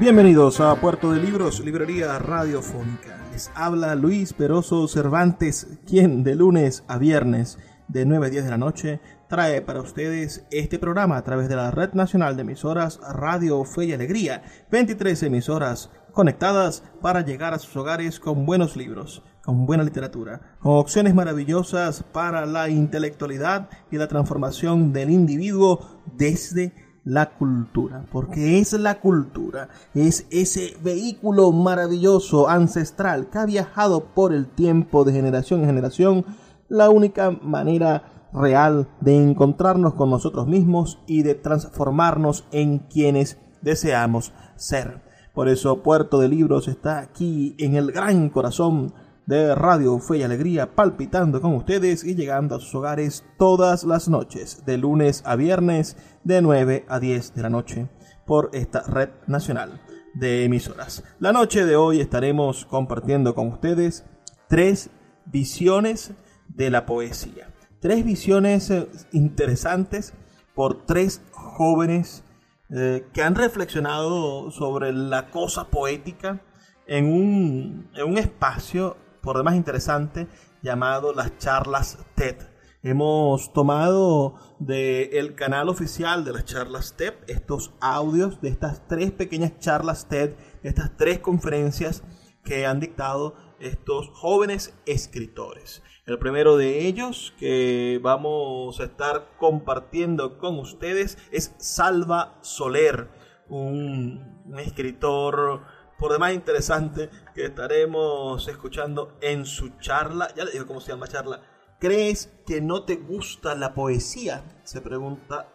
Bienvenidos a Puerto de Libros, librería radiofónica. Les habla Luis Peroso Cervantes, quien de lunes a viernes de 9 a 10 de la noche trae para ustedes este programa a través de la Red Nacional de Emisoras Radio Fe y Alegría. 23 emisoras conectadas para llegar a sus hogares con buenos libros, con buena literatura, con opciones maravillosas para la intelectualidad y la transformación del individuo desde la cultura, porque es la cultura, es ese vehículo maravilloso, ancestral, que ha viajado por el tiempo de generación en generación, la única manera real de encontrarnos con nosotros mismos y de transformarnos en quienes deseamos ser. Por eso Puerto de Libros está aquí en el gran corazón de Radio Fe y Alegría, palpitando con ustedes y llegando a sus hogares todas las noches, de lunes a viernes, de 9 a 10 de la noche, por esta red nacional de emisoras. La noche de hoy estaremos compartiendo con ustedes tres visiones de la poesía. Tres visiones eh, interesantes por tres jóvenes eh, que han reflexionado sobre la cosa poética en un, en un espacio por demás interesante llamado las charlas TED. Hemos tomado del canal oficial de las charlas TED estos audios de estas tres pequeñas charlas TED, estas tres conferencias que han dictado estos jóvenes escritores. El primero de ellos que vamos a estar compartiendo con ustedes es Salva Soler, un, un escritor por demás interesante que estaremos escuchando en su charla. Ya le digo cómo se llama charla. ¿Crees que no te gusta la poesía? Se pregunta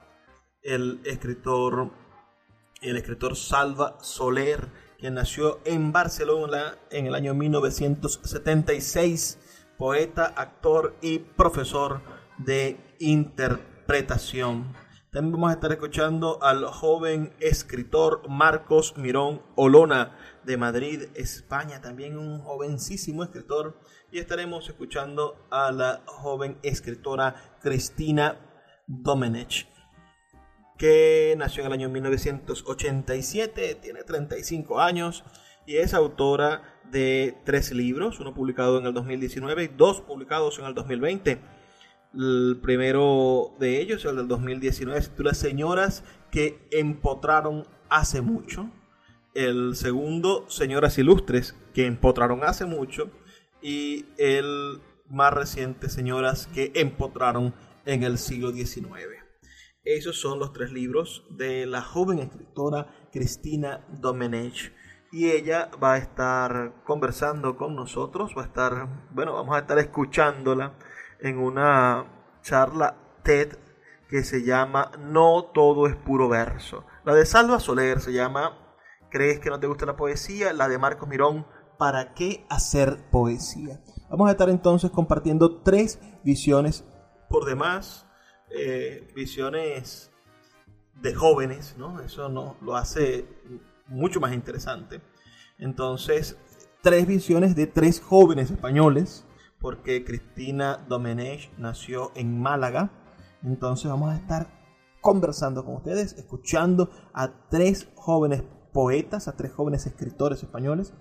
el escritor, el escritor Salva Soler, quien nació en Barcelona en el año 1976, poeta, actor y profesor de interpretación. También vamos a estar escuchando al joven escritor Marcos Mirón Olona de Madrid, España, también un jovencísimo escritor. Y estaremos escuchando a la joven escritora Cristina Domenech, que nació en el año 1987, tiene 35 años y es autora de tres libros, uno publicado en el 2019 y dos publicados en el 2020 el primero de ellos, el del 2019, se titula Señoras que empotraron hace mucho. El segundo, Señoras Ilustres que empotraron hace mucho. Y el más reciente, Señoras que empotraron en el siglo XIX. Esos son los tres libros de la joven escritora Cristina Domenech. Y ella va a estar conversando con nosotros, va a estar, bueno, vamos a estar escuchándola en una charla TED que se llama No todo es puro verso. La de Salva Soler se llama ¿Crees que no te gusta la poesía? La de Marcos Mirón, ¿para qué hacer poesía? Vamos a estar entonces compartiendo tres visiones por demás, eh, visiones de jóvenes, ¿no? Eso no, lo hace mucho más interesante. Entonces, tres visiones de tres jóvenes españoles porque Cristina Domenech nació en Málaga. Entonces vamos a estar conversando con ustedes, escuchando a tres jóvenes poetas, a tres jóvenes escritores españoles,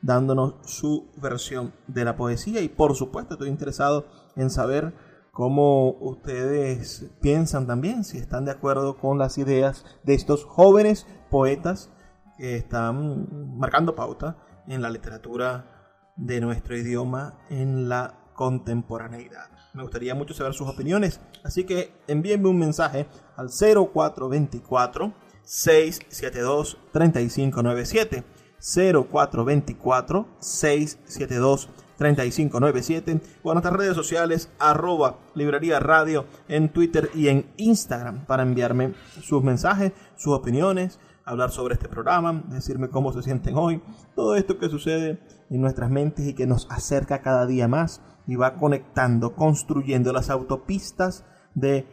dándonos su versión de la poesía. Y por supuesto estoy interesado en saber cómo ustedes piensan también, si están de acuerdo con las ideas de estos jóvenes poetas que están marcando pauta en la literatura de nuestro idioma en la contemporaneidad. Me gustaría mucho saber sus opiniones, así que envíenme un mensaje al 0424 672 3597 0424 672 3597 o en nuestras redes sociales arroba librería radio en Twitter y en Instagram para enviarme sus mensajes, sus opiniones, hablar sobre este programa, decirme cómo se sienten hoy, todo esto que sucede en nuestras mentes y que nos acerca cada día más y va conectando, construyendo las autopistas de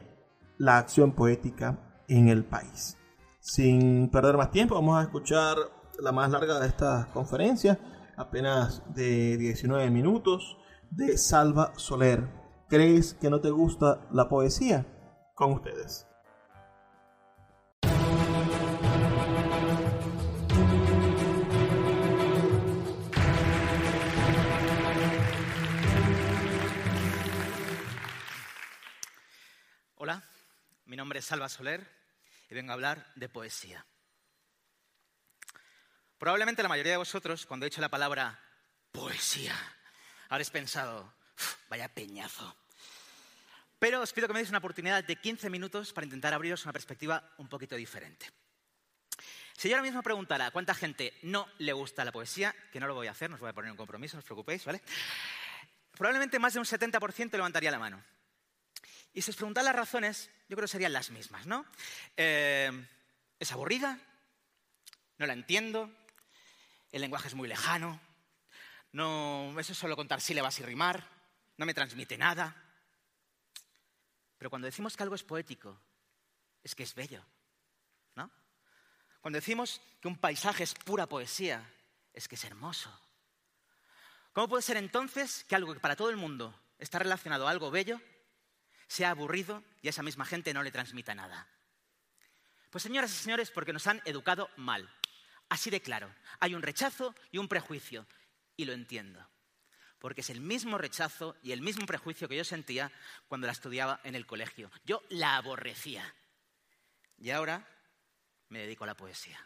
la acción poética en el país. Sin perder más tiempo, vamos a escuchar la más larga de estas conferencias, apenas de 19 minutos, de Salva Soler. ¿Crees que no te gusta la poesía? Con ustedes. Mi nombre es Salva Soler y vengo a hablar de poesía. Probablemente la mayoría de vosotros, cuando he dicho la palabra poesía, habréis pensado, vaya peñazo. Pero os pido que me deis una oportunidad de 15 minutos para intentar abriros una perspectiva un poquito diferente. Si yo ahora mismo preguntara cuánta gente no le gusta la poesía, que no lo voy a hacer, no os voy a poner un compromiso, no os preocupéis, ¿vale? Probablemente más de un 70% levantaría la mano. Y si os preguntáis las razones, yo creo que serían las mismas, ¿no? Eh, es aburrida, no la entiendo, el lenguaje es muy lejano, no, eso es solo contar sílabas y rimar, no me transmite nada. Pero cuando decimos que algo es poético, es que es bello, ¿no? Cuando decimos que un paisaje es pura poesía, es que es hermoso. ¿Cómo puede ser entonces que algo que para todo el mundo está relacionado a algo bello sea aburrido y a esa misma gente no le transmita nada. Pues señoras y señores, porque nos han educado mal. Así de claro. Hay un rechazo y un prejuicio. Y lo entiendo. Porque es el mismo rechazo y el mismo prejuicio que yo sentía cuando la estudiaba en el colegio. Yo la aborrecía. Y ahora me dedico a la poesía.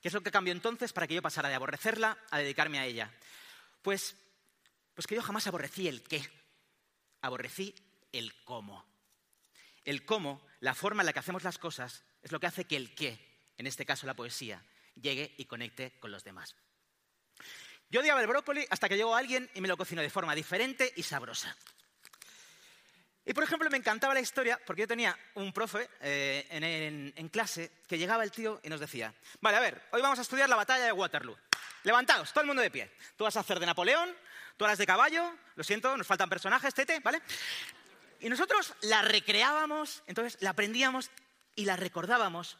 ¿Qué es lo que cambió entonces para que yo pasara de aborrecerla a dedicarme a ella? Pues, pues que yo jamás aborrecí el qué, aborrecí el cómo. El cómo, la forma en la que hacemos las cosas, es lo que hace que el qué, en este caso la poesía, llegue y conecte con los demás. Yo odiaba el brócoli hasta que llegó alguien y me lo cocinó de forma diferente y sabrosa. Y por ejemplo, me encantaba la historia porque yo tenía un profe eh, en, en, clase que llegaba el tío y nos decía: Vale, a ver, hoy vamos a estudiar la batalla de Waterloo. Levantaos, todo el mundo de pie. Tú vas a hacer de Napoleón, tú de caballo, lo siento, nos faltan personajes, tete, ¿vale? Y nosotros la recreábamos, entonces la aprendíamos y la recordábamos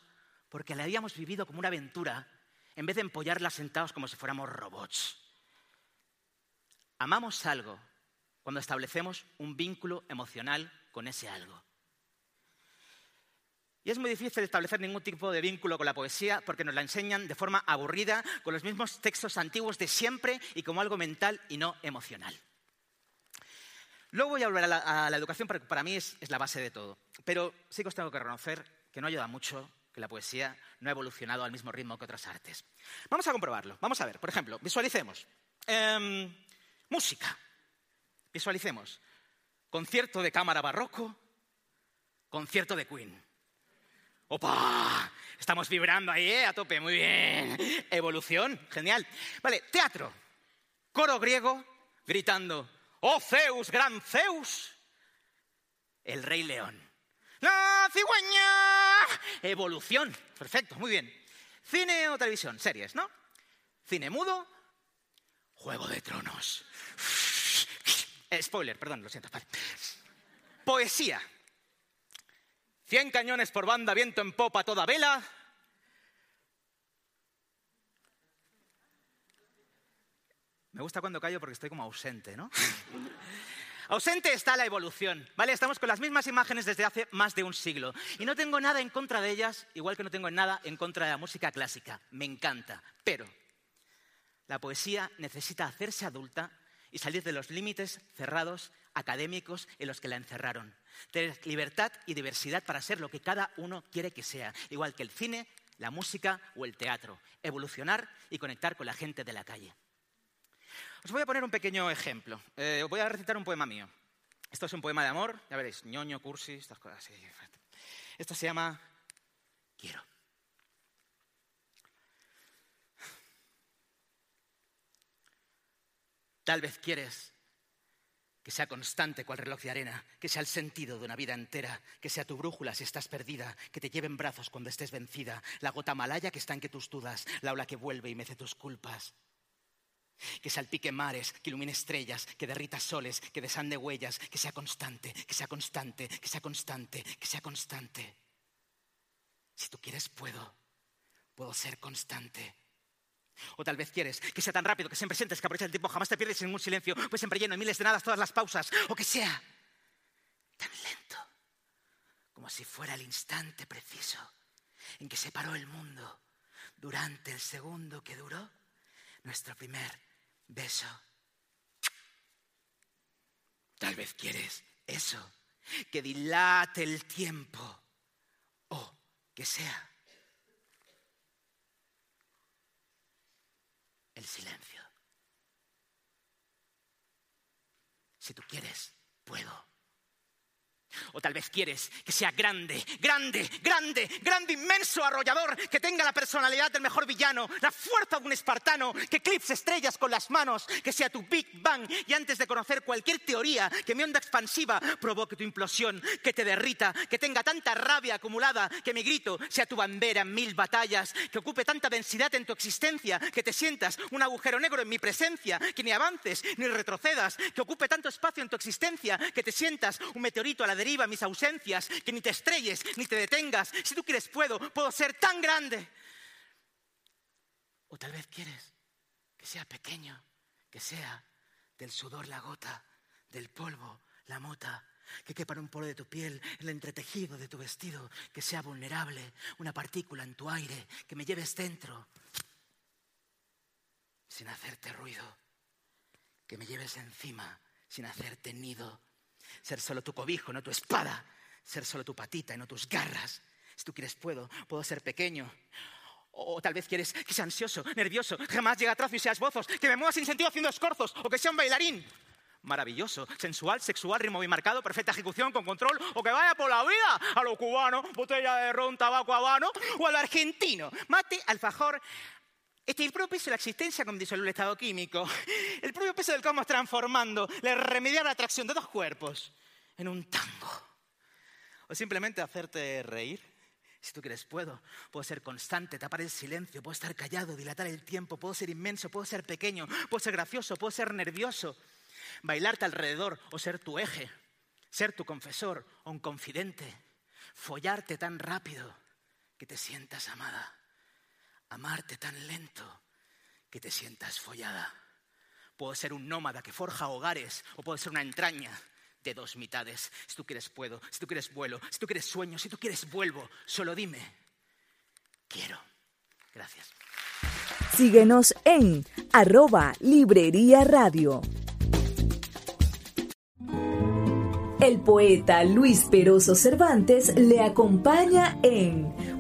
porque la habíamos vivido como una aventura en vez de empollarla sentados como si fuéramos robots. Amamos algo cuando establecemos un vínculo emocional con ese algo. Y es muy difícil establecer ningún tipo de vínculo con la poesía porque nos la enseñan de forma aburrida, con los mismos textos antiguos de siempre y como algo mental y no emocional. Luego voy a volver a la, educación porque para mí es, la base de todo. Pero sí que os tengo que reconocer que no ayuda mucho que la poesía no ha evolucionado al mismo ritmo que otras artes. Vamos a comprobarlo. Vamos a ver, por ejemplo, visualicemos. Em, música. Visualicemos. Concierto de cámara barroco, concierto de Queen. ¡Opa! Estamos vibrando ahí, ¿eh? A tope, muy bien. Evolución, genial. Vale, teatro. Coro griego gritando, ¡Oh Zeus, gran Zeus! El rey león. ¡La cigüeña! Evolución. Perfecto, muy bien. Cine o televisión, series, ¿no? Cine mudo, Juego de Tronos. Spoiler, perdón, lo siento. Vale. Poesía. Cien cañones por banda, viento en popa, toda vela. Me gusta cuando callo porque estoy como ausente, ¿no? ausente está la evolución, ¿vale? Estamos con las mismas imágenes desde hace más de un siglo. Y no tengo nada en contra de ellas, igual que no tengo nada en contra de la música clásica. Me encanta. Pero la poesía necesita hacerse adulta y salir de los límites cerrados académicos en los que la encerraron. Tener libertad y diversidad para ser lo que cada uno quiere que sea, igual que el cine, la música o el teatro. Evolucionar y conectar con la gente de la calle. Os voy a poner un pequeño ejemplo. Eh, voy a recitar un poema mío. Esto es un poema de amor, ya veréis, ñoño, cursi, estas cosas. Esto se llama Quiero. Tal vez quieres que sea constante cual reloj de arena, que sea el sentido de una vida entera, que sea tu brújula si estás perdida, que te lleve en brazos cuando estés vencida, la gota malaya que está en que tus dudas, la ola que vuelve y mece tus culpas. Que salpique mares, que ilumine estrellas, que derrita soles, que desande huellas, que sea constante, que sea constante, que sea constante, que sea constante. Si tú quieres, puedo. Puedo ser constante. O tal vez quieres que sea tan rápido, que siempre sientes que aprovecha el tiempo, jamás te pierdes en ningún silencio, pues siempre lleno de miles de nada todas las pausas. O que sea tan lento, como si fuera el instante preciso en que se paró el mundo durante el segundo que duró nuestro primer beso. Tal vez quieres eso, que dilate el tiempo o que sea el silencio. Si tú quieres, puedo. O tal vez quieres que sea grande, grande, grande, grande, inmenso, arrollador, que tenga la personalidad del mejor villano, la fuerza de un espartano, que eclipse estrellas con las manos, que sea tu Big Bang y antes de conocer cualquier teoría, que mi onda expansiva provoque tu implosión, que te derrita, que tenga tanta rabia acumulada, que mi grito sea tu bandera en mil batallas, que ocupe tanta densidad en tu existencia, que te sientas un agujero negro en mi presencia, que ni avances ni retrocedas, que ocupe tanto espacio en tu existencia, que te sientas un meteorito a la deriva mis ausencias, que ni te estrelles, ni te detengas. Si tú quieres, puedo, puedo ser tan grande. O tal vez quieres que sea pequeño, que sea del sudor la gota, del polvo la mota, que quepa en un poro de tu piel, el entretejido de tu vestido, que sea vulnerable, una partícula en tu aire, que me lleves dentro, sin hacerte ruido, que me lleves encima, sin hacerte nido, ser solo tu cobijo, no tu espada. Ser solo tu patita y no tus garras. Si tú quieres, puedo. Puedo ser pequeño. O tal vez quieres que sea ansioso, nervioso, jamás llegue a trazo y seas bozos, que me mueva sin sentido haciendo escorzos, o que sea un bailarín. Maravilloso, sensual, sexual, ritmo bien marcado, perfecta ejecución, con control, o que vaya por la vida a lo cubano, botella de ron, tabaco habano, o a lo argentino, mate, alfajor, este, el propio peso de la existencia como disolver el estado químico, el propio peso del cómo transformando la irremediable atracción de dos cuerpos en un tango. O simplemente hacerte reír. Si tú quieres, puedo. Puedo ser constante, tapar el silencio, puedo estar callado, dilatar el tiempo, puedo ser inmenso, puedo ser pequeño, puedo ser gracioso, puedo ser nervioso, bailarte alrededor o ser tu eje, ser tu confesor o un confidente, follarte tan rápido que te sientas amada amarte tan lento que te sientas follada. Puedo ser un nómada que forja hogares o puedo ser una entraña de dos mitades. Si tú quieres puedo, si tú quieres vuelo, si tú quieres sueño, si tú quieres vuelvo. Solo dime, quiero. Gracias. Síguenos en arroba Librería Radio. El poeta Luis Peroso Cervantes le acompaña en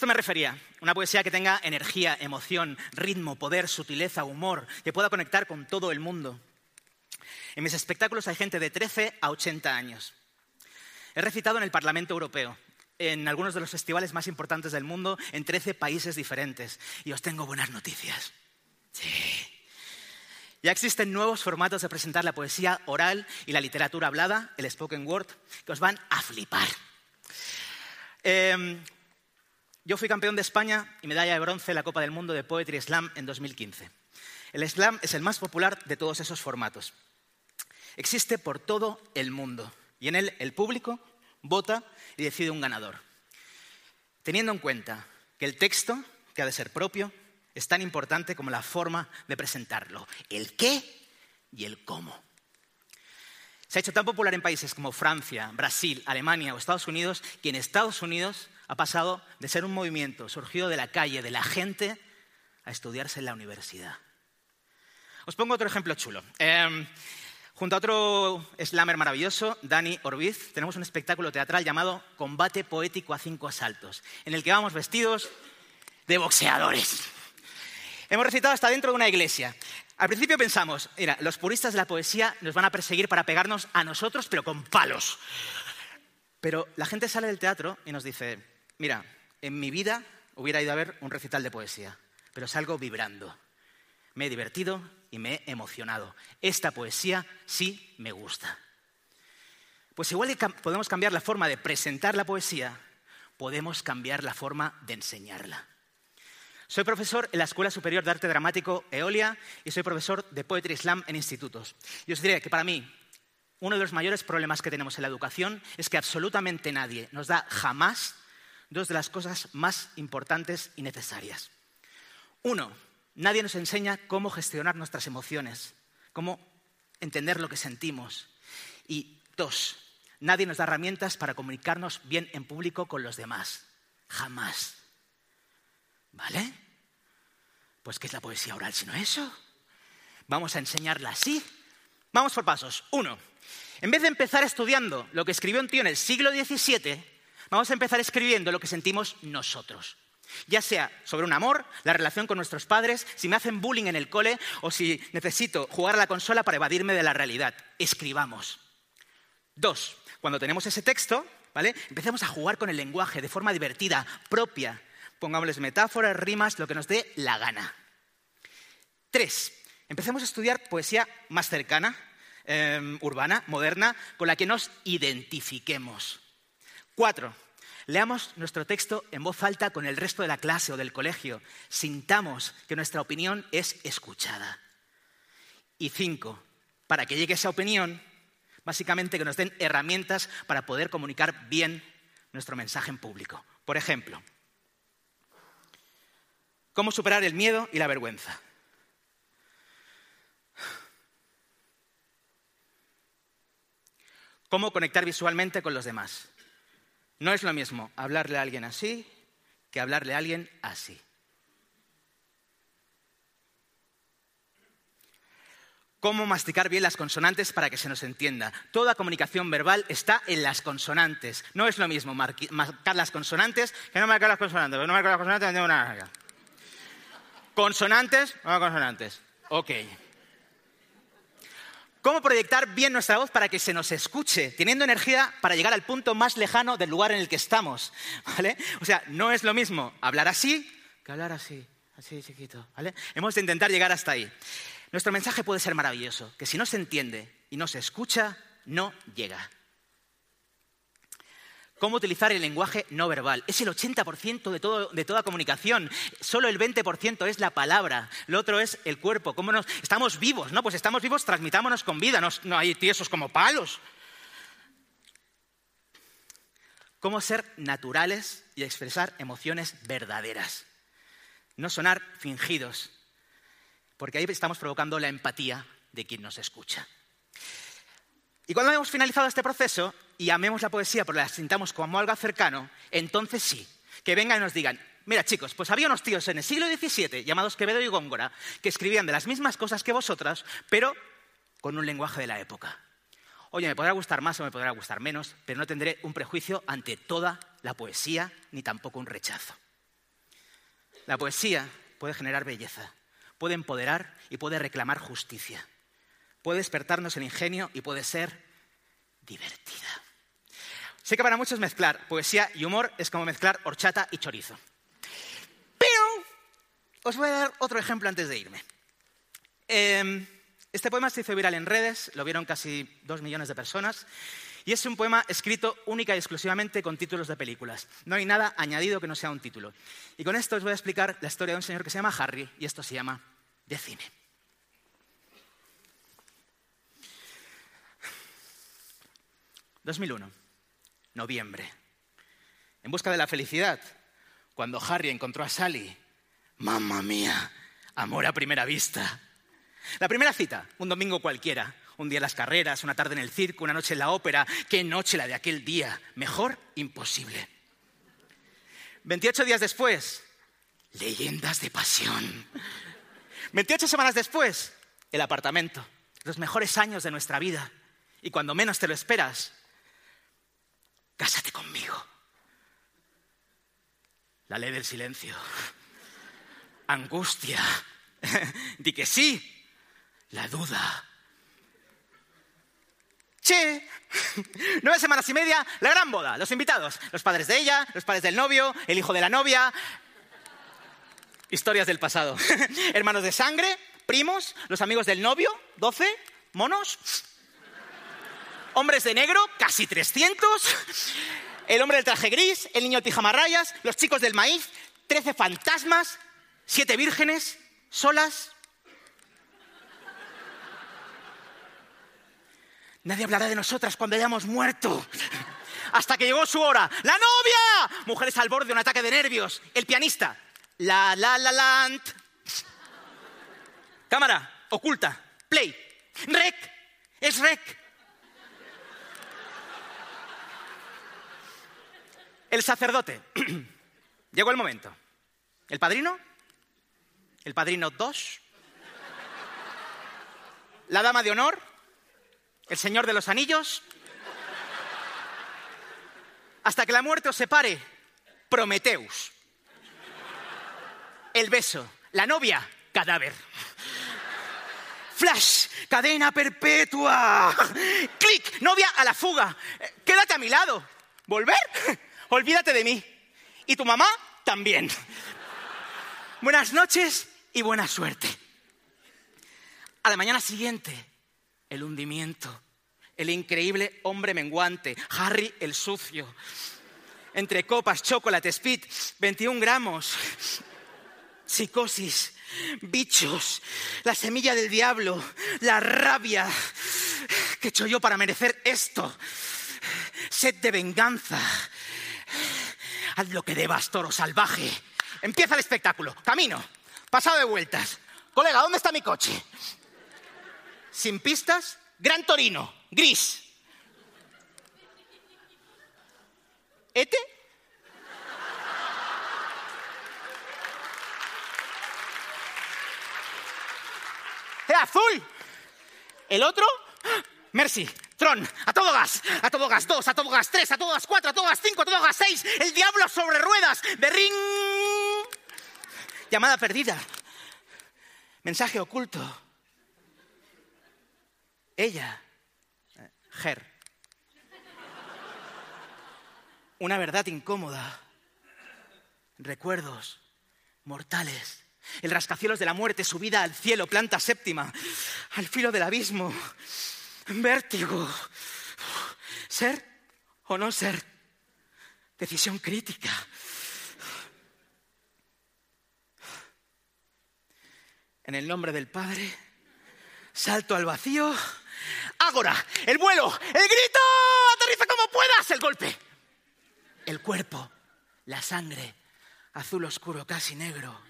Esto me refería. Una poesía que tenga energía, emoción, ritmo, poder, sutileza, humor, que pueda conectar con todo el mundo. En mis espectáculos hay gente de 13 a 80 años. He recitado en el Parlamento Europeo, en algunos de los festivales más importantes del mundo, en 13 países diferentes. Y os tengo buenas noticias. Sí. Ya existen nuevos formatos de presentar la poesía oral y la literatura hablada, el spoken word, que os van a flipar. Eh, yo fui campeón de España y medalla de bronce en la Copa del Mundo de Poetry Slam en 2015. El slam es el más popular de todos esos formatos. Existe por todo el mundo y en él el público vota y decide un ganador. Teniendo en cuenta que el texto, que ha de ser propio, es tan importante como la forma de presentarlo, el qué y el cómo. Se ha hecho tan popular en países como Francia, Brasil, Alemania o Estados Unidos que en Estados Unidos ha pasado de ser un movimiento surgido de la calle, de la gente, a estudiarse en la universidad. Os pongo otro ejemplo chulo. Em, junto a otro slammer maravilloso, Dani Orbiz, tenemos un espectáculo teatral llamado Combate Poético a Cinco Asaltos, en el que vamos vestidos de boxeadores. Hemos recitado hasta dentro de una iglesia. Al principio pensamos, mira, los puristas de la poesía nos van a perseguir para pegarnos a nosotros, pero con palos. Pero la gente sale del teatro y nos dice, mira, en mi vida hubiera ido a ver un recital de poesía, pero salgo vibrando. Me he divertido y me he emocionado. Esta poesía sí me gusta. Pues igual que podemos cambiar la forma de presentar la poesía, podemos cambiar la forma de enseñarla. Soy profesor en la Escuela Superior de Arte Dramático Eolia y soy profesor de Poetry Slam en institutos. Y os diré que para mí uno de los mayores problemas que tenemos en la educación es que absolutamente nadie nos da jamás dos de las cosas más importantes y necesarias. Uno, nadie nos enseña cómo gestionar nuestras emociones, cómo entender lo que sentimos. Y dos, nadie nos da herramientas para comunicarnos bien en público con los demás. Jamás. ¿Vale? Pues ¿qué es la poesía oral sino eso? Vamos a enseñarla así. Vamos por pasos. Uno, en vez de empezar estudiando lo que escribió un tío en el siglo XVII, vamos a empezar escribiendo lo que sentimos nosotros. Ya sea sobre un amor, la relación con nuestros padres, si me hacen bullying en el cole o si necesito jugar a la consola para evadirme de la realidad. Escribamos. Dos, cuando tenemos ese texto, ¿vale? Empecemos a jugar con el lenguaje de forma divertida, propia, pongámosles metáforas, rimas, lo que nos dé la gana. Tres, empecemos a estudiar poesía más cercana, em, urbana, moderna, con la que nos identifiquemos. Cuatro, leamos nuestro texto en voz alta con el resto de la clase o del colegio. Sintamos que nuestra opinión es escuchada. Y cinco, para que llegue esa opinión, básicamente que nos den herramientas para poder comunicar bien nuestro mensaje en público. Por ejemplo, cómo superar el miedo y la vergüenza. Cómo conectar visualmente con los demás. No es lo mismo hablarle a alguien así que hablarle a alguien así. Cómo masticar bien las consonantes para que se nos entienda. Toda comunicación verbal está en las consonantes. No es lo mismo marcar las consonantes que no marcar las consonantes. No marcar las consonantes no tengo nada. ¿Consonantes no consonantes? Ok. ¿Cómo proyectar bien nuestra voz para que se nos escuche, teniendo energía para llegar al punto más lejano del lugar en el que estamos? ¿Vale? O sea, no es lo mismo hablar así que hablar así, así chiquito. ¿vale? Hemos de intentar llegar hasta ahí. Nuestro mensaje puede ser maravilloso, que si no se entiende y no se escucha, no llega cómo utilizar el lenguaje no verbal. Es el 80% de, de toda comunicación. Solo el 20% es la palabra. Lo otro es el cuerpo. ¿Cómo nos, estamos vivos, ¿no? Pues estamos vivos, transmitámonos con vida. no hay tiesos como palos. Cómo ser naturales y expresar emociones verdaderas. No sonar fingidos. Porque ahí estamos provocando la empatía de quien nos escucha. Y cuando hemos finalizado este proceso y amemos la poesía porque la sintamos como algo cercano, entonces sí, que vengan y nos digan, mira chicos, pues había unos tíos en el siglo XVII llamados Quevedo y Góngora que escribían de las mismas cosas que vosotras, pero con un lenguaje de la época. Oye, me podrá gustar más o me podrá gustar menos, pero no tendré un prejuicio ante toda la poesía ni tampoco un rechazo. La poesía puede generar belleza, puede empoderar y puede reclamar justicia puede despertarnos el ingenio y puede ser divertida. Sé que para muchos mezclar poesía y humor es como mezclar horchata y chorizo. Pero os voy a dar otro ejemplo antes de irme. Em, este poema se hizo viral en redes, lo vieron casi dos millones de personas, y es un poema escrito única y exclusivamente con títulos de películas. No hay nada añadido que no sea un título. Y con esto os voy a explicar la historia de un señor que se llama Harry, y esto se llama Decime. 2001, noviembre. En busca de la felicidad, cuando Harry encontró a Sally, mamma mía, amor a primera vista. La primera cita, un domingo cualquiera, un día en las carreras, una tarde en el circo, una noche en la ópera, qué noche la de aquel día, mejor imposible. 28 días después, leyendas de pasión. 28 semanas después, el apartamento, los mejores años de nuestra vida. Y cuando menos te lo esperas, cásate conmigo. La ley del silencio. Angustia. Di que sí. La duda. Che, nueve semanas y media, la gran boda, los invitados, los padres de ella, los padres del novio, el hijo de la novia. Historias del pasado. Hermanos de sangre, primos, los amigos del novio, doce, monos. Hombres de negro, casi 300. El hombre del traje gris, el niño de pijama rayas, los chicos del maíz, trece fantasmas, siete vírgenes, solas. Nadie hablará de nosotras cuando hayamos muerto. Hasta que llegó su hora. ¡La novia! Mujeres al borde de un ataque de nervios. El pianista. La la la land. Cámara. Oculta. Play. Rec. Es rec. El sacerdote. Llegó el momento. ¿El padrino? ¿El padrino 2? ¿La dama de honor? ¿El señor de los anillos? Hasta que la muerte os separe, Prometeus. El beso, la novia, cadáver. Flash, cadena perpetua. Clic, novia a la fuga. Quédate a mi lado. ¿Volver? Olvídate de mí. Y tu mamá también. Buenas noches y buena suerte. A la mañana siguiente, el hundimiento, el increíble hombre menguante, Harry el sucio. Entre copas, chocolate, speed, 21 gramos, psicosis, bichos, la semilla del diablo, la rabia que he yo para merecer esto, sed de venganza. Haz lo que debas, toro salvaje. Empieza el espectáculo. Camino. Pasado de vueltas. Colega, ¿dónde está mi coche? Sin pistas, Gran Torino, gris. ¿Ete? ¡Eh, azul! ¿El otro? Mercy, Tron, a todo gas, a todo gas 2, a todo gas 3, a todo gas 4, a todo gas 5, a todo gas 6, el diablo sobre ruedas, de ring. Llamada perdida. Mensaje oculto. Ella, Ger. Una verdad incómoda. Recuerdos mortales. El rascacielos de la muerte, subida al cielo, planta séptima, al filo del abismo. Vértigo. ¿Ser o no ser? Decisión crítica. En el nombre del Padre, salto al vacío. Ágora, el vuelo, el grito, aterriza como puedas, el golpe. El cuerpo, la sangre, azul oscuro, casi negro.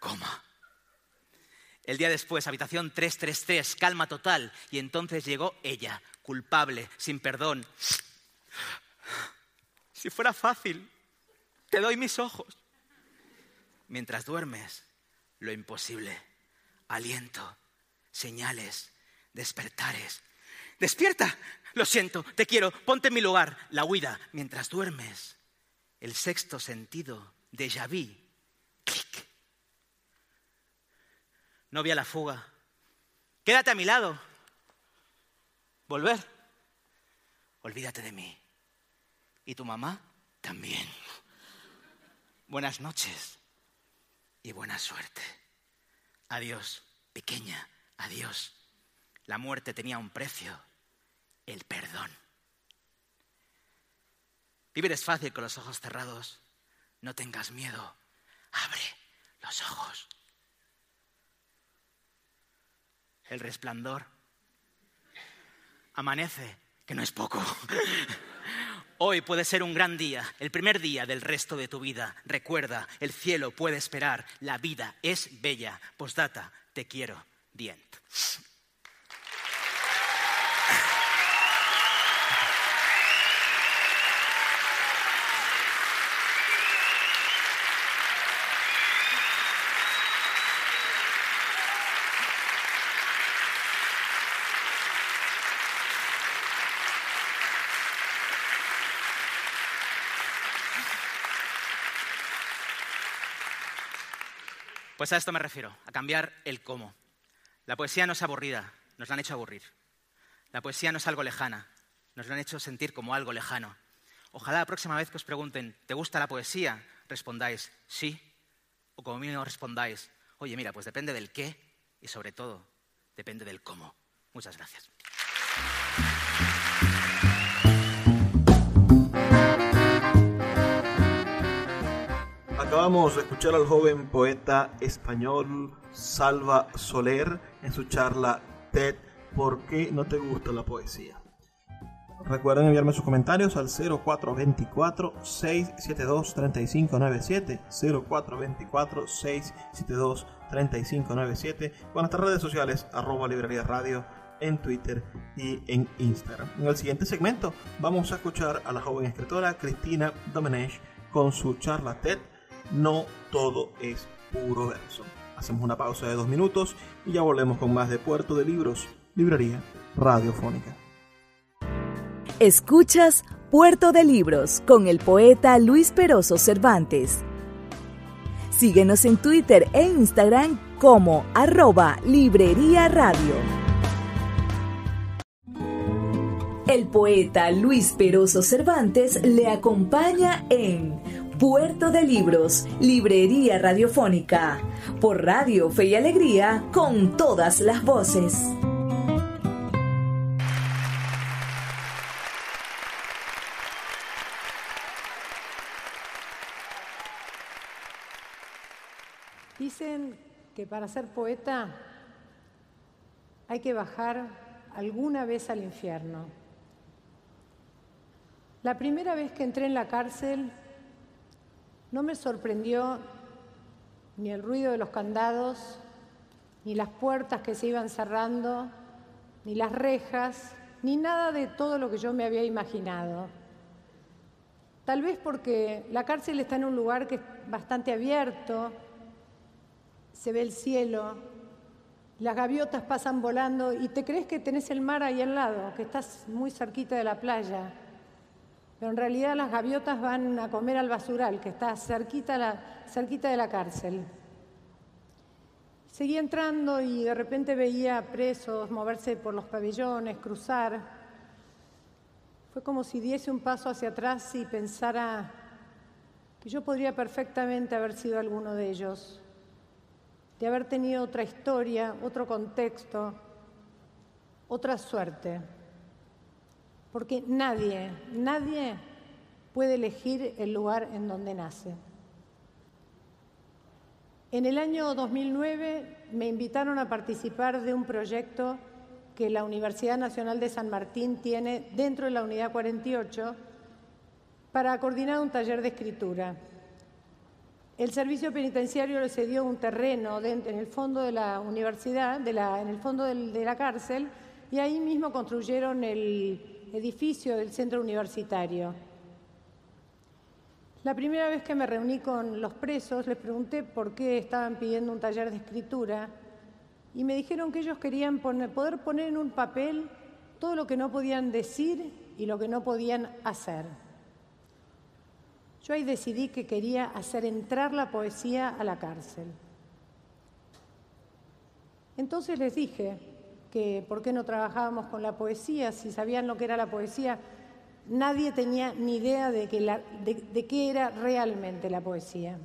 Coma. El día después, habitación 333, calma total. Y entonces llegó ella, culpable, sin perdón. Si fuera fácil, te doy mis ojos. Mientras duermes, lo imposible. Aliento, señales, despertares. Despierta. Lo siento, te quiero, ponte en mi lugar. La huida. Mientras duermes, el sexto sentido, déjà vu. Clic novia la fuga. Quédate a mi lado. Volver. Olvídate de mí. Y tu mamá también. Buenas noches y buena suerte. Adiós, pequeña, adiós. La muerte tenía un precio, el perdón. Vivir es fácil con los ojos cerrados. No tengas miedo. Abre los ojos. El resplandor. Amanece, que no es poco. Hoy puede ser un gran día, el primer día del resto de tu vida. Recuerda, el cielo puede esperar, la vida es bella. Postdata, te quiero. The Pues a esto me refiero, a cambiar el cómo. La poesía no es aburrida, nos la han hecho aburrir. La poesía no es algo lejana, nos la han hecho sentir como algo lejano. Ojalá la próxima vez que os pregunten, ¿te gusta la poesía? respondáis sí, o como mínimo respondáis, oye, mira, pues depende del qué y sobre todo depende del cómo. Muchas gracias. Acabamos de escuchar al joven poeta español Salva Soler en su charla TED ¿Por qué no te gusta la poesía? Recuerden enviarme sus comentarios al 0424-672-3597, 0424-672-3597, con nuestras redes sociales, arroba librería radio, en Twitter y en Instagram. En el siguiente segmento vamos a escuchar a la joven escritora Cristina Domenech con su charla TED no todo es puro verso. Hacemos una pausa de dos minutos y ya volvemos con más de Puerto de Libros, Librería Radiofónica. Escuchas Puerto de Libros con el poeta Luis Peroso Cervantes. Síguenos en Twitter e Instagram como arroba Librería Radio. El poeta Luis Peroso Cervantes le acompaña en Puerto de Libros, Librería Radiofónica, por Radio Fe y Alegría, con todas las voces. Dicen que para ser poeta hay que bajar alguna vez al infierno. La primera vez que entré en la cárcel no me sorprendió ni el ruido de los candados, ni las puertas que se iban cerrando, ni las rejas, ni nada de todo lo que yo me había imaginado. Tal vez porque la cárcel está en un lugar que es bastante abierto, se ve el cielo, las gaviotas pasan volando y te crees que tenés el mar ahí al lado, que estás muy cerquita de la playa. Pero en realidad las gaviotas van a comer al basural, que está cerquita, de la cárcel. Seguí entrando y de repente veía presos moverse por los pabellones, cruzar. Fue como si diese un paso hacia atrás y pensara que yo podría perfectamente haber sido alguno de ellos, de haber tenido otra historia, otro contexto, otra suerte porque nadie, nadie puede elegir el lugar en donde nace. En el año 2009 me invitaron a participar de un proyecto que la Universidad Nacional de San Martín tiene dentro de la Unidad 48 para coordinar un taller de escritura. El servicio penitenciario le cedió un terreno en el fondo de la universidad, en el fondo de la cárcel, y ahí mismo construyeron el edificio del centro universitario. La primera vez que me reuní con los presos les pregunté por qué estaban pidiendo un taller de escritura y me dijeron que ellos querían poder poner en un papel todo lo que no podían decir y lo que no podían hacer. Yo ahí decidí que quería hacer entrar la poesía a la cárcel. Entonces les dije, que por qué no trabajábamos con la poesía, si sabían lo que era la poesía, nadie tenía ni idea de, de qué era realmente la poesía.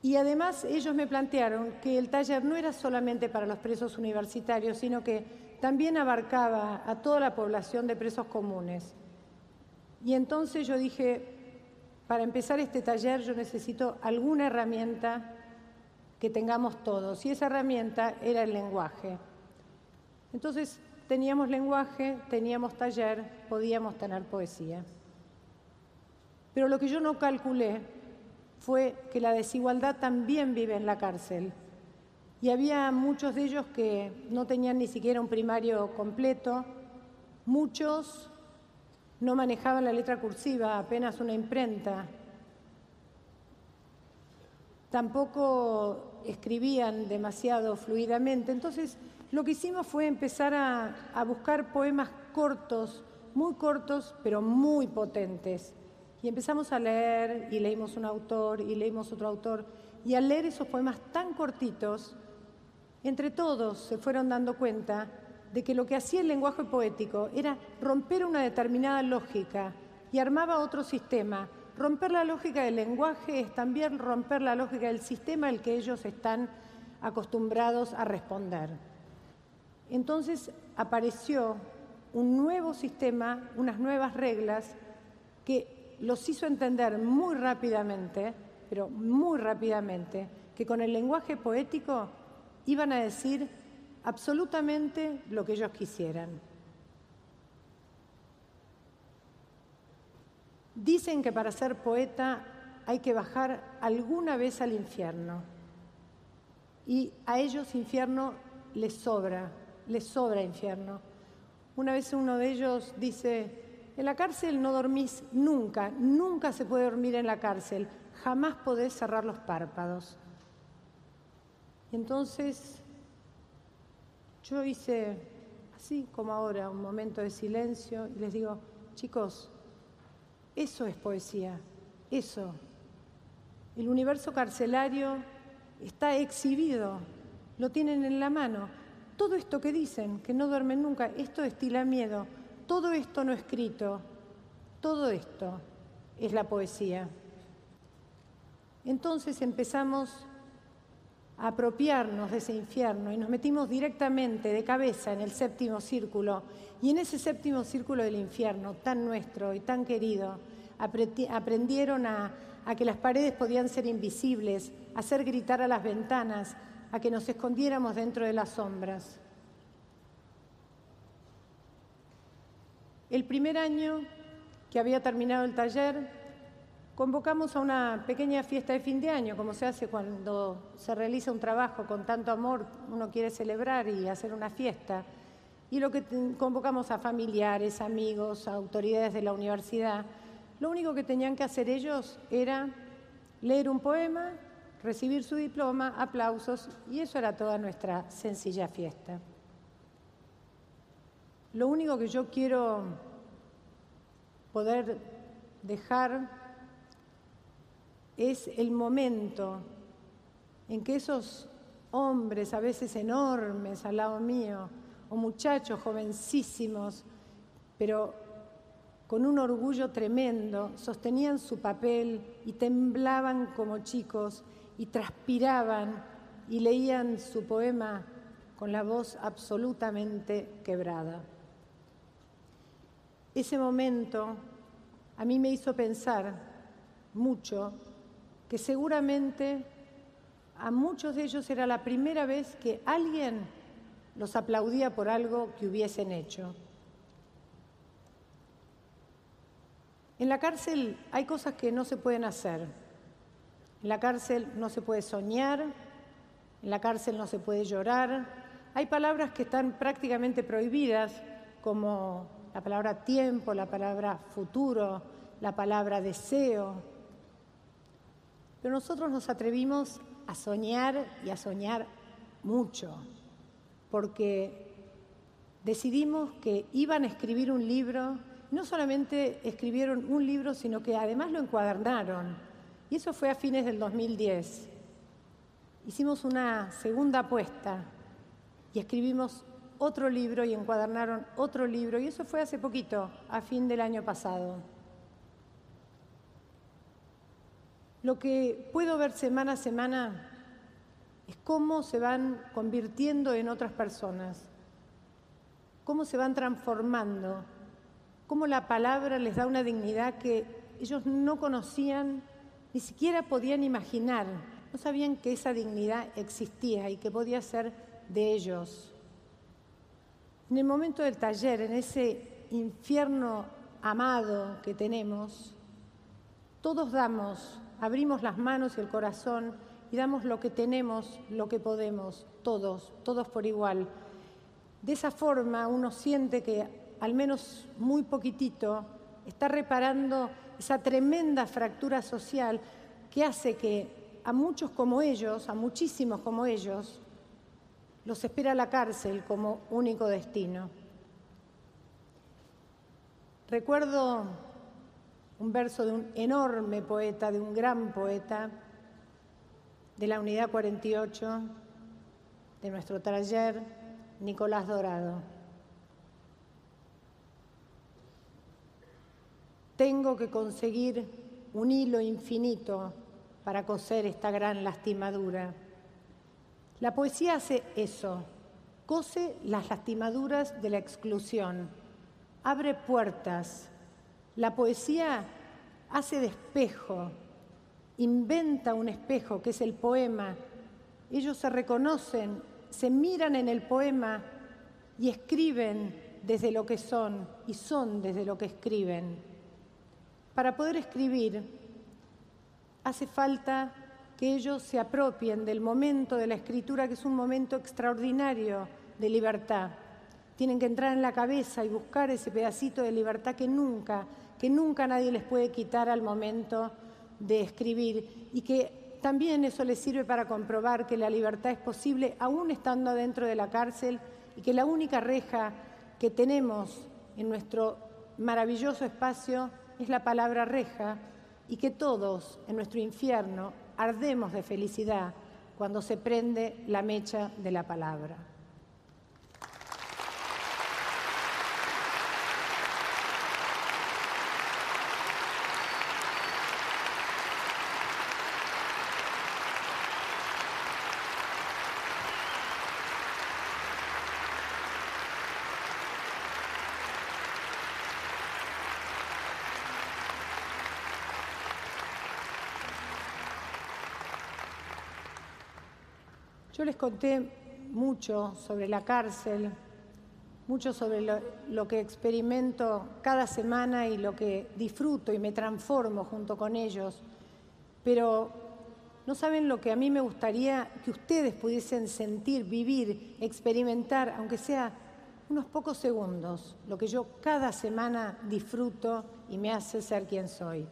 Y además ellos me plantearon que el taller no era solamente para los presos universitarios, sino que también abarcaba a toda la población de presos comunes. Y entonces yo dije, para empezar este taller yo necesito alguna herramienta que tengamos todos. Y esa herramienta era el lenguaje. Entonces, teníamos lenguaje, teníamos taller, podíamos tener poesía. Pero lo que yo no calculé fue que la desigualdad también vive en la cárcel. Y había muchos de ellos que no tenían ni siquiera un primario completo, muchos no manejaban la letra cursiva, apenas una imprenta, tampoco escribían demasiado fluidamente. Entonces, lo que hicimos fue empezar a, buscar poemas cortos, muy cortos, pero muy potentes. Y empezamos a leer y leímos un autor y leímos otro autor. Y al leer esos poemas tan cortitos, entre todos se fueron dando cuenta de que lo que hacía el lenguaje poético era romper una determinada lógica y armaba otro sistema. Romper la lógica del lenguaje es también romper la lógica del sistema al que ellos están acostumbrados a responder. Entonces apareció un nuevo sistema, unas nuevas reglas que los hizo entender muy rápidamente, pero muy rápidamente, que con el lenguaje poético iban a decir absolutamente lo que ellos quisieran. Dicen que para ser poeta hay que bajar alguna vez al infierno y a ellos infierno les sobra, les sobra infierno. Una vez uno de ellos dice, en la cárcel no dormís nunca, nunca se puede dormir en la cárcel, jamás podés cerrar los párpados. entonces yo hice así como ahora un momento de silencio y les digo, chicos, eso es poesía, eso. El universo carcelario está exhibido, lo tienen en la mano. Todo esto que dicen, que no duermen nunca, esto estila miedo, todo esto no escrito, todo esto es la poesía. Entonces empezamos apropiarnos de ese infierno y nos metimos directamente de cabeza en el séptimo círculo. Y en ese séptimo círculo del infierno, tan nuestro y tan querido, aprendieron a, a que las paredes podían ser invisibles, a hacer gritar a las ventanas, a que nos escondiéramos dentro de las sombras. El primer año que había terminado el taller, convocamos a una pequeña fiesta de fin de año, como se hace cuando se realiza un trabajo con tanto amor, uno quiere celebrar y hacer una fiesta. Y lo que convocamos a familiares, amigos, autoridades de la universidad, lo único que tenían que hacer ellos era leer un poema, recibir su diploma, aplausos, y eso era toda nuestra sencilla fiesta. Lo único que yo quiero poder dejar es el momento en que esos hombres, a veces enormes al lado mío, o muchachos jovencísimos, pero con un orgullo tremendo, sostenían su papel y temblaban como chicos y transpiraban y leían su poema con la voz absolutamente quebrada. Ese momento a mí me hizo pensar mucho que seguramente a muchos de ellos era la primera vez que alguien los aplaudía por algo que hubiesen hecho. En la cárcel hay cosas que no se pueden hacer. En la cárcel no se puede soñar, en la cárcel no se puede llorar. Hay palabras que están prácticamente prohibidas, como la palabra tiempo, la palabra futuro, la palabra deseo. Pero nosotros nos atrevimos a soñar y a soñar mucho, porque decidimos que iban a escribir un libro, no solamente escribieron un libro, sino que además lo encuadernaron. Y eso fue a fines del 2010. Hicimos una segunda apuesta y escribimos otro libro y encuadernaron otro libro, y eso fue hace poquito, a fin del año pasado. Lo que puedo ver semana a semana es cómo se van convirtiendo en otras personas, cómo se van transformando, cómo la palabra les da una dignidad que ellos no conocían, ni siquiera podían imaginar, no sabían que esa dignidad existía y que podía ser de ellos. En el momento del taller, en ese infierno amado que tenemos, todos damos, abrimos las manos y el corazón y damos lo que tenemos, lo que podemos, todos, todos por igual. De esa forma uno siente que al menos muy poquitito está reparando esa tremenda fractura social que hace que a muchos como ellos, a muchísimos como ellos, los espera la cárcel como único destino. Recuerdo un verso de un enorme poeta, de un gran poeta, de la unidad 48, de nuestro taller, Nicolás Dorado. Tengo que conseguir un hilo infinito para coser esta gran lastimadura. La poesía hace eso, cose las lastimaduras de la exclusión, abre puertas. La poesía hace de espejo, inventa un espejo que es el poema. Ellos se reconocen, se miran en el poema y escriben desde lo que son y son desde lo que escriben. Para poder escribir hace falta que ellos se apropien del momento de la escritura, que es un momento extraordinario de libertad. Tienen que entrar en la cabeza y buscar ese pedacito de libertad que nunca, que nunca nadie les puede quitar al momento de escribir y que también eso les sirve para comprobar que la libertad es posible aún estando dentro de la cárcel y que la única reja que tenemos en nuestro maravilloso espacio es la palabra reja y que todos en nuestro infierno ardemos de felicidad cuando se prende la mecha de la palabra. Yo les conté mucho sobre la cárcel, mucho sobre lo, que experimento cada semana y lo que disfruto y me transformo junto con ellos, pero no saben lo que a mí me gustaría que ustedes pudiesen sentir, vivir, experimentar, aunque sea unos pocos segundos, lo que yo cada semana disfruto y me hace ser quien soy.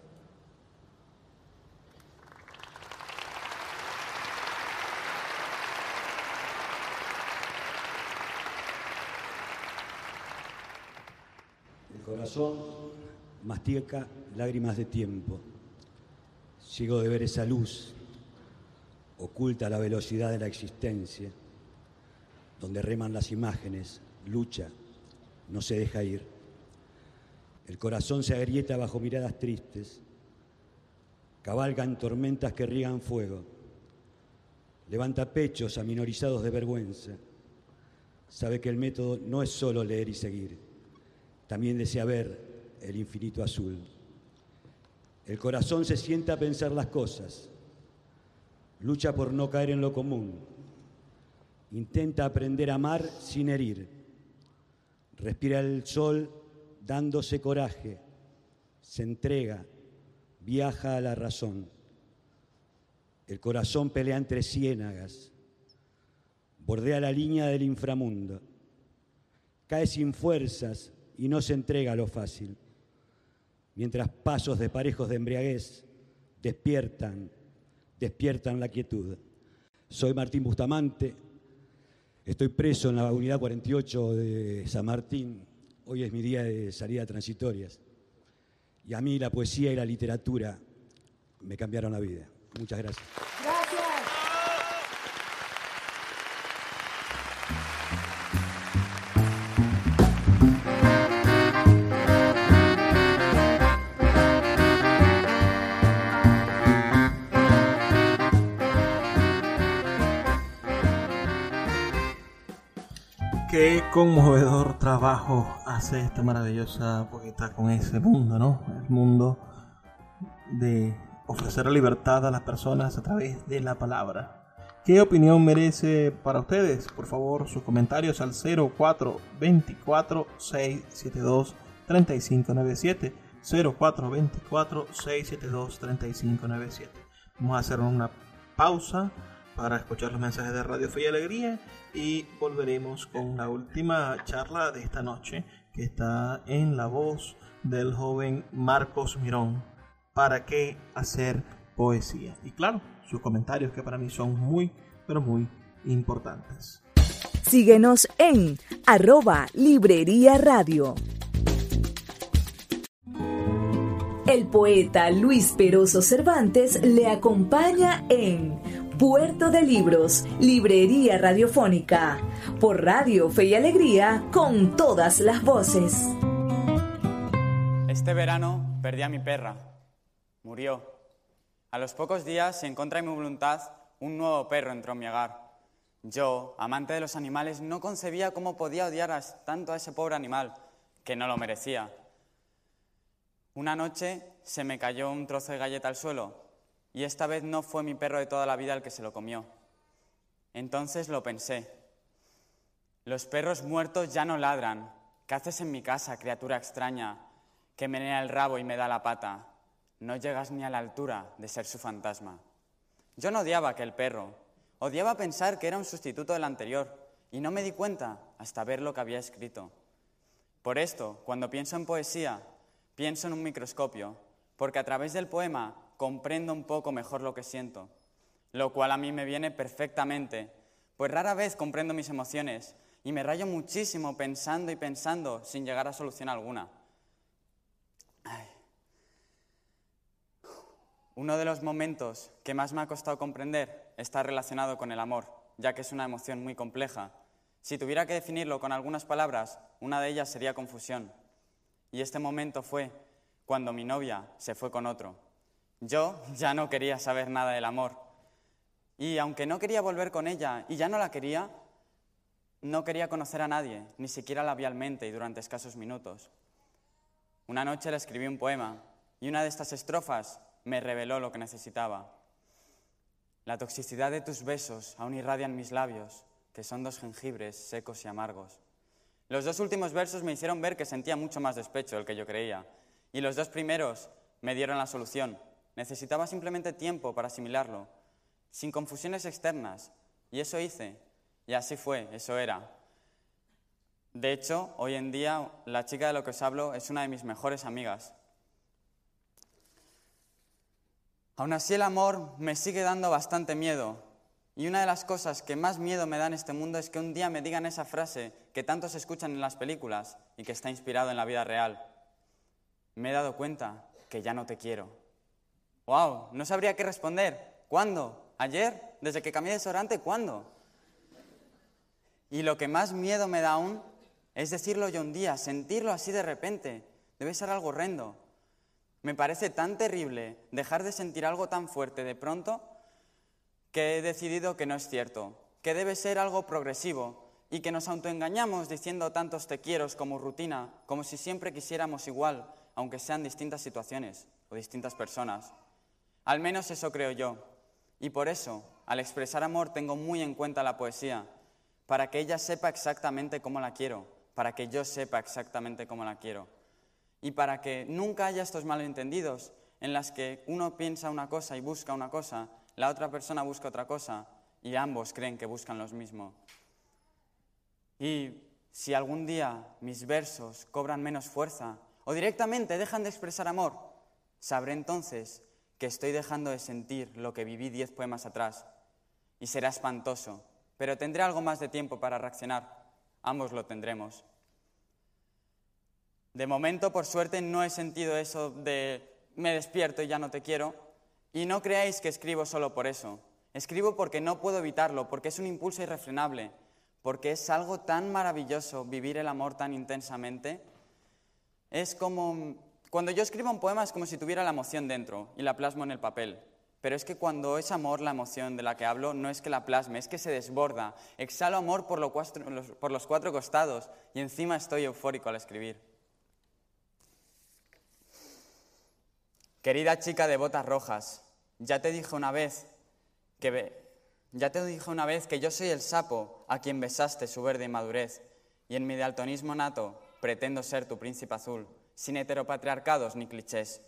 Corazón mastica lágrimas de tiempo, ciego de ver esa luz, oculta la velocidad de la existencia, donde reman las imágenes, lucha, no se deja ir. El corazón se agrieta bajo miradas tristes, cabalgan tormentas que riegan fuego, levanta pechos aminorizados de vergüenza, sabe que el método no es solo leer y seguir, también desea ver el infinito azul. El corazón se sienta a pensar las cosas, lucha por no caer en lo común, intenta aprender a amar sin herir, respira el sol dándose coraje, se entrega, viaja a la razón. El corazón pelea entre ciénagas, bordea la línea del inframundo, cae sin fuerzas y no se entrega a lo fácil, mientras pasos de parejos de embriaguez despiertan, despiertan la quietud. Soy Martín Bustamante, estoy preso en la unidad 48 de San Martín, hoy es mi día de salida transitorias, y a mí la poesía y la literatura me cambiaron la vida. Muchas gracias. Qué conmovedor trabajo hace esta maravillosa poeta con ese mundo, ¿no? El mundo de ofrecer libertad a las personas a través de la palabra. ¿Qué opinión merece para ustedes? Por favor, sus comentarios al 0424 672 3597 0424 672 3597. Vamos a hacer una pausa para escuchar los mensajes de Radio Fe y Alegría y volveremos con la última charla de esta noche que está en la voz del joven Marcos Mirón. ¿Para qué hacer poesía? Y claro, sus comentarios que para mí son muy, pero muy importantes. Síguenos en arroba Librería Radio. El poeta Luis Peroso Cervantes le acompaña en Puerto de Libros, Librería Radiofónica, por Radio Fe y Alegría, con todas las voces. Este verano perdí a mi perra. Murió. A los pocos días, en contra de mi voluntad, un nuevo perro entró en mi hogar. Yo, amante de los animales, no concebía cómo podía odiar tanto a ese pobre animal, que no lo merecía. Una noche se me cayó un trozo de galleta al suelo y esta vez no fue mi perro de toda la vida el que se lo comió. Entonces lo pensé. Los perros muertos ya no ladran. ¿Qué haces en mi casa, criatura extraña, que menea el rabo y me da la pata? No llegas ni a la altura de ser su fantasma. Yo no odiaba aquel perro. Odiaba pensar que era un sustituto del anterior y no me di cuenta hasta ver lo que había escrito. Por esto, cuando pienso en poesía, pienso en un microscopio, porque a través del poema comprendo un poco mejor lo que siento, lo cual a mí me viene perfectamente, pues rara vez comprendo mis emociones y me rayo muchísimo pensando y pensando sin llegar a solución alguna. Uno de los momentos que más me ha costado comprender está relacionado con el amor, ya que es una emoción muy compleja. Si tuviera que definirlo con algunas palabras, una de ellas sería confusión. Y este momento fue cuando mi novia se fue con otro. Yo ya no quería saber nada del amor. Y aunque no quería volver con ella y ya no la quería, no quería conocer a nadie, ni siquiera labialmente y durante escasos minutos. Una noche le escribí un poema y una de estas estrofas me reveló lo que necesitaba. La toxicidad de tus besos aún irradian mis labios, que son dos jengibres secos y amargos. Los dos últimos versos me hicieron ver que sentía mucho más despecho del que yo creía, y los dos primeros me dieron la solución. Necesitaba simplemente tiempo para asimilarlo, sin confusiones externas. Y eso hice. Y así fue, eso era. De hecho, hoy en día la chica de lo que os hablo es una de mis mejores amigas. Aún así el amor me sigue dando bastante miedo. Y una de las cosas que más miedo me da en este mundo es que un día me digan esa frase que tanto se escuchan en las películas y que está inspirado en la vida real. Me he dado cuenta que ya no te quiero. ¡Wow! No sabría qué responder. ¿Cuándo? ¿Ayer? ¿Desde que cambié de desodorante? ¿Cuándo? Y lo que más miedo me da aún es decirlo yo un día, sentirlo así de repente. Debe ser algo horrendo. Me parece tan terrible dejar de sentir algo tan fuerte de pronto que he decidido que no es cierto, que debe ser algo progresivo y que nos autoengañamos diciendo tantos te quiero como rutina, como si siempre quisiéramos igual, aunque sean distintas situaciones o distintas personas. Al menos eso creo yo. Y por eso, al expresar amor, tengo muy en cuenta la poesía, para que ella sepa exactamente cómo la quiero, para que yo sepa exactamente cómo la quiero. Y para que nunca haya estos malentendidos en las que uno piensa una cosa y busca una cosa, la otra persona busca otra cosa y ambos creen que buscan lo mismo. Y si algún día mis versos cobran menos fuerza o directamente dejan de expresar amor, sabré entonces que estoy dejando de sentir lo que viví diez poemas atrás. Y será espantoso, pero tendré algo más de tiempo para reaccionar. Ambos lo tendremos. De momento, por suerte, no he sentido eso de me despierto y ya no te quiero. Y no creáis que escribo solo por eso. Escribo porque no puedo evitarlo, porque es un impulso irrefrenable, porque es algo tan maravilloso vivir el amor tan intensamente. Es como cuando yo escribo un poema es como si tuviera la emoción dentro y la plasmo en el papel. Pero es que cuando es amor la emoción de la que hablo, no es que la plasme, es que se desborda. Exhalo amor por, por los cuatro costados y encima estoy eufórico al escribir. Querida chica de botas rojas, ya te dije una vez que Ya te dije una vez que yo soy el sapo a quien besaste su verde madurez, y en mi daltonismo nato pretendo ser tu príncipe azul, sin heteropatriarcados ni clichés,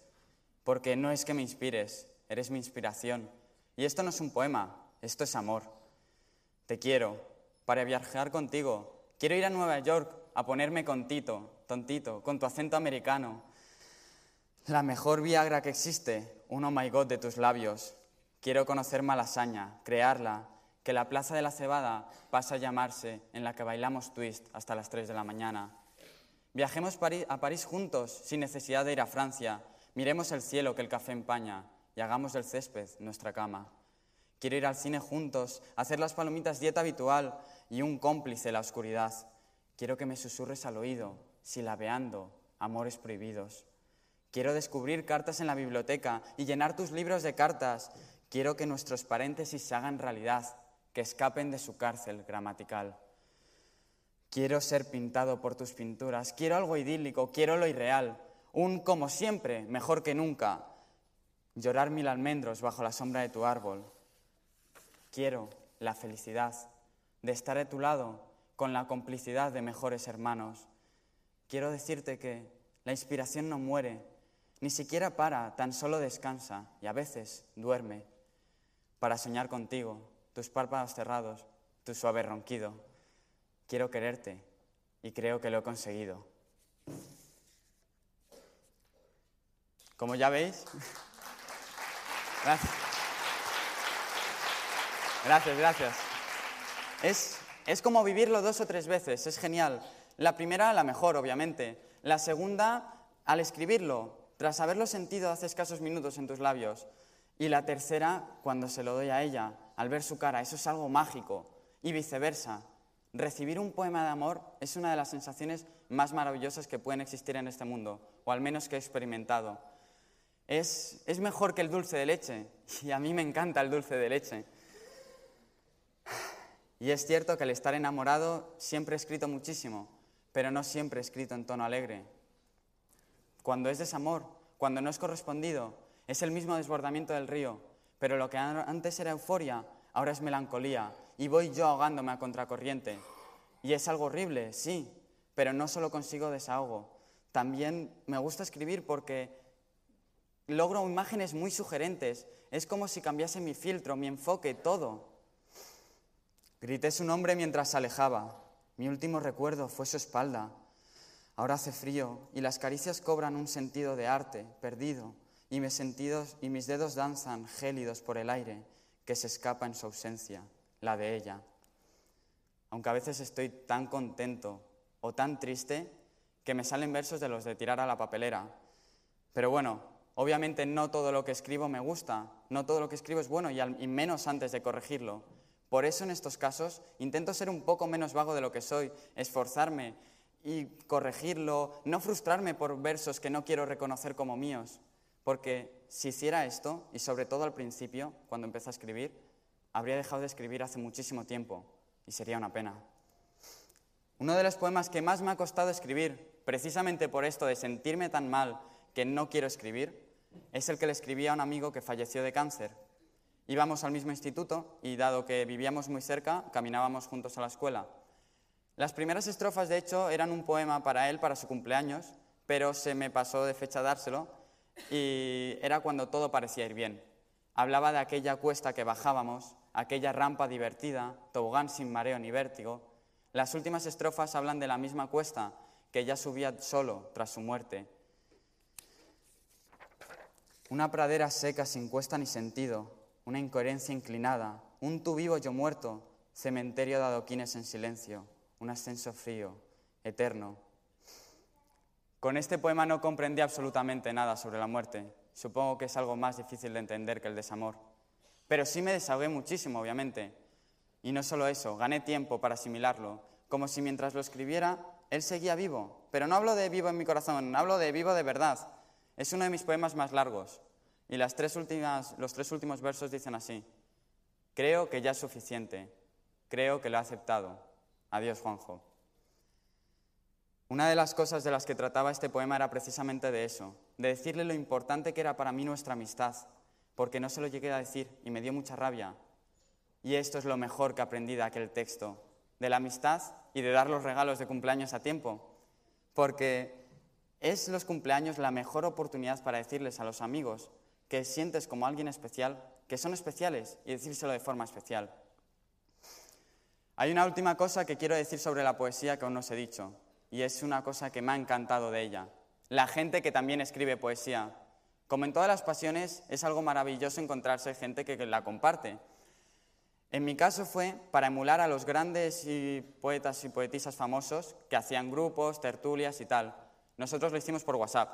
porque no es que me inspires, eres mi inspiración. Y esto no es un poema, esto es amor. Te quiero, para viajar contigo. Quiero ir a Nueva York a ponerme con Tito, tontito, con tu acento americano. La mejor Viagra que existe, un oh my god de tus labios. Quiero conocer Malasaña, crearla, que la Plaza de la Cebada pasa a llamarse en la que bailamos twist hasta las 3 de la mañana. Viajemos a París juntos, sin necesidad de ir a Francia. Miremos el cielo que el café empaña y hagamos del césped nuestra cama. Quiero ir al cine juntos, hacer las palomitas dieta habitual y un cómplice la oscuridad. Quiero que me susurres al oído, silabeando amores prohibidos. Quiero descubrir cartas en la biblioteca y llenar tus libros de cartas. Quiero que nuestros paréntesis se hagan realidad, que escapen de su cárcel gramatical. Quiero ser pintado por tus pinturas, quiero algo idílico, quiero lo irreal, un como siempre, mejor que nunca, llorar mil almendros bajo la sombra de tu árbol. Quiero la felicidad de estar a tu lado con la complicidad de mejores hermanos. Quiero decirte que la inspiración no muere, ni siquiera para, tan solo descansa y a veces duerme para soñar contigo, tus párpados cerrados, tu suave ronquido. Quiero quererte y creo que lo he conseguido. Como ya veis, gracias. Gracias, gracias. Es, es como vivirlo dos o tres veces, es genial. La primera, la mejor, obviamente. La segunda, al escribirlo, tras haberlo sentido hace escasos minutos en tus labios. Y la tercera, cuando se lo doy a ella, al ver su cara, eso es algo mágico. Y viceversa. Recibir un poema de amor es una de las sensaciones más maravillosas que pueden existir en este mundo, o al menos que he experimentado. Es, es mejor que el dulce de leche, y a mí me encanta el dulce de leche. Y es cierto que el estar enamorado siempre he escrito muchísimo, pero no siempre he escrito en tono alegre cuando es desamor, cuando no es correspondido, es el mismo desbordamiento del río, pero lo que antes era euforia, ahora es melancolía, y voy yo ahogándome a contracorriente. Y es algo horrible, sí, pero no solo consigo desahogo, también me gusta escribir porque logro imágenes muy sugerentes, es como si cambiase mi filtro, mi enfoque, todo. Grité su nombre mientras se alejaba, mi último recuerdo fue su espalda, Ahora hace frío y las caricias cobran un sentido de arte perdido y mis, sentidos, y mis dedos danzan gélidos por el aire que se escapa en su ausencia, la de ella. Aunque a veces estoy tan contento o tan triste que me salen versos de los de tirar a la papelera. Pero bueno, obviamente no todo lo que escribo me gusta, no todo lo que escribo es bueno y, menos antes de corregirlo. Por eso en estos casos intento ser un poco menos vago de lo que soy, esforzarme y corregirlo, no frustrarme por versos que no quiero reconocer como míos, porque si hiciera esto, y sobre todo al principio, cuando empecé a escribir, habría dejado de escribir hace muchísimo tiempo, y sería una pena. Uno de los poemas que más me ha costado escribir, precisamente por esto de sentirme tan mal que no quiero escribir, es el que le escribí a un amigo que falleció de cáncer. Íbamos al mismo instituto y dado que vivíamos muy cerca, caminábamos juntos a la escuela. Las primeras estrofas, de hecho, eran un poema para él, para su cumpleaños, pero se me pasó de fecha dárselo y era cuando todo parecía ir bien. Hablaba de aquella cuesta que bajábamos, aquella rampa divertida, tobogán sin mareo ni vértigo. Las últimas estrofas hablan de la misma cuesta que ya subía solo tras su muerte. Una pradera seca sin cuesta ni sentido, una incoherencia inclinada, un tú vivo yo muerto, cementerio de adoquines en silencio un ascenso frío, eterno. Con este poema no comprendí absolutamente nada sobre la muerte. Supongo que es algo más difícil de entender que el desamor. Pero sí me desahogué muchísimo, obviamente. Y no solo eso, gané tiempo para asimilarlo, como si mientras lo escribiera él seguía vivo. Pero no hablo de vivo en mi corazón, hablo de vivo de verdad. Es uno de mis poemas más largos. Y las tres últimas, los tres últimos versos dicen así. Creo que ya es suficiente. Creo que lo ha aceptado. Adiós, Juanjo. Una de las cosas de las que trataba este poema era precisamente de eso, de decirle lo importante que era para mí nuestra amistad, porque no se lo llegué a decir y me dio mucha rabia. Y esto es lo mejor que aprendí de aquel texto, de la amistad y de dar los regalos de cumpleaños a tiempo. Porque es los cumpleaños la mejor oportunidad para decirles a los amigos que sientes como alguien especial, que son especiales y decírselo de forma especial. Hay una última cosa que quiero decir sobre la poesía que aún no os he dicho, y es una cosa que me ha encantado de ella. La gente que también escribe poesía. Como en todas las pasiones, es algo maravilloso encontrarse gente que la comparte. En mi caso fue para emular a los grandes poetas y poetisas famosos que hacían grupos, tertulias y tal. Nosotros lo hicimos por WhatsApp.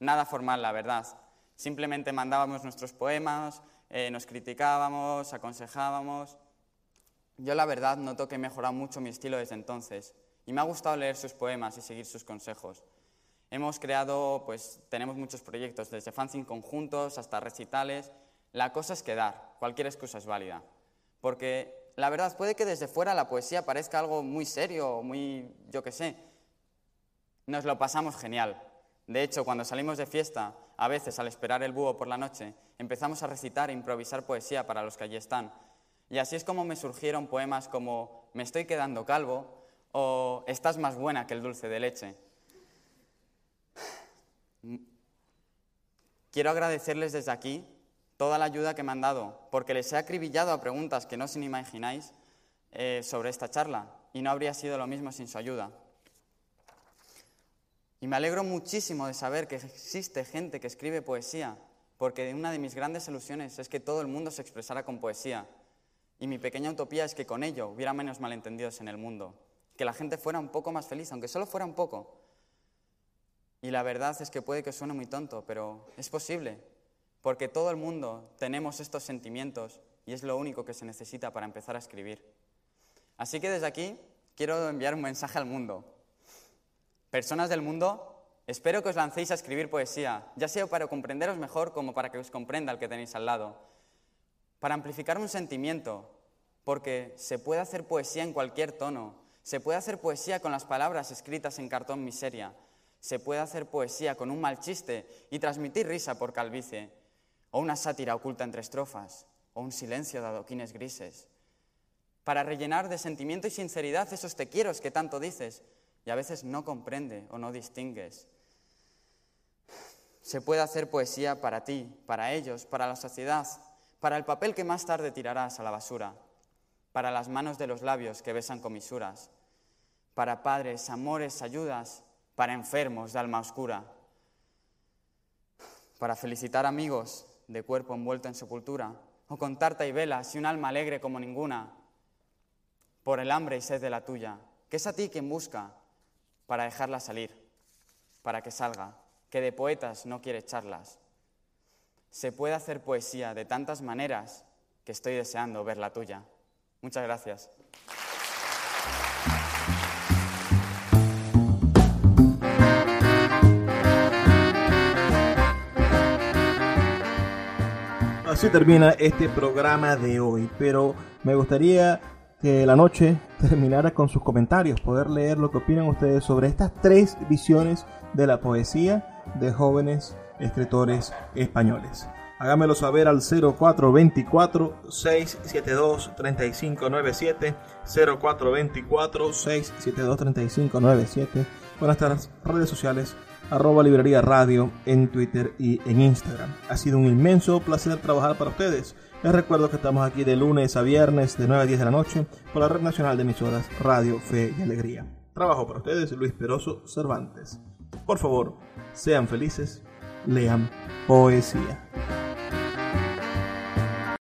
Nada formal, la verdad. Simplemente mandábamos nuestros poemas, eh, nos criticábamos, aconsejábamos. Yo la verdad noto que he mejorado mucho mi estilo desde entonces y me ha gustado leer sus poemas y seguir sus consejos. Hemos creado, pues tenemos muchos proyectos, desde fanzine conjuntos hasta recitales. La cosa es quedar, cualquier excusa es válida. Porque la verdad puede que desde fuera la poesía parezca algo muy serio, muy, yo qué sé. Nos lo pasamos genial. De hecho, cuando salimos de fiesta, a veces al esperar el búho por la noche, empezamos a recitar e improvisar poesía para los que allí están, y así es como me surgieron poemas como Me estoy quedando calvo o Estás más buena que el dulce de leche. Quiero agradecerles desde aquí toda la ayuda que me han dado, porque les he acribillado a preguntas que no ni imagináis eh, sobre esta charla, y no habría sido lo mismo sin su ayuda. Y me alegro muchísimo de saber que existe gente que escribe poesía, porque una de mis grandes ilusiones es que todo el mundo se expresara con poesía. Y mi pequeña utopía es que con ello hubiera menos malentendidos en el mundo, que la gente fuera un poco más feliz, aunque solo fuera un poco. Y la verdad es que puede que suene muy tonto, pero es posible, porque todo el mundo tenemos estos sentimientos y es lo único que se necesita para empezar a escribir. Así que desde aquí quiero enviar un mensaje al mundo. Personas del mundo, espero que os lancéis a escribir poesía, ya sea para comprenderos mejor como para que os comprenda el que tenéis al lado para amplificar un sentimiento, porque se puede hacer poesía en cualquier tono, se puede hacer poesía con las palabras escritas en cartón miseria, se puede hacer poesía con un mal chiste y transmitir risa por calvicie, o una sátira oculta entre estrofas, o un silencio de adoquines grises, para rellenar de sentimiento y sinceridad esos te quiero que tanto dices y a veces no comprende o no distingues. Se puede hacer poesía para ti, para ellos, para la sociedad, para el papel que más tarde tirarás a la basura, para las manos de los labios que besan comisuras, para padres, amores, ayudas, para enfermos de alma oscura, para felicitar amigos de cuerpo envuelto en sepultura, o con tarta y velas y un alma alegre como ninguna, por el hambre y sed de la tuya, que es a ti quien busca para dejarla salir, para que salga, que de poetas no quiere charlas, se puede hacer poesía de tantas maneras que estoy deseando ver la tuya. Muchas gracias. Así termina este programa de hoy, pero me gustaría que la noche terminara con sus comentarios, poder leer lo que opinan ustedes sobre estas tres visiones de la poesía de jóvenes escritores españoles. Hágamelo saber al 0424-672-3597, 0424-672-3597, con nuestras redes sociales, arroba librería radio en Twitter y en Instagram. Ha sido un inmenso placer trabajar para ustedes. Les recuerdo que estamos aquí de lunes a viernes de 9 a 10 de la noche por la Red Nacional de Emisoras Radio Fe y Alegría. Trabajo para ustedes Luis Peroso Cervantes. Por favor, sean felices lean poesía.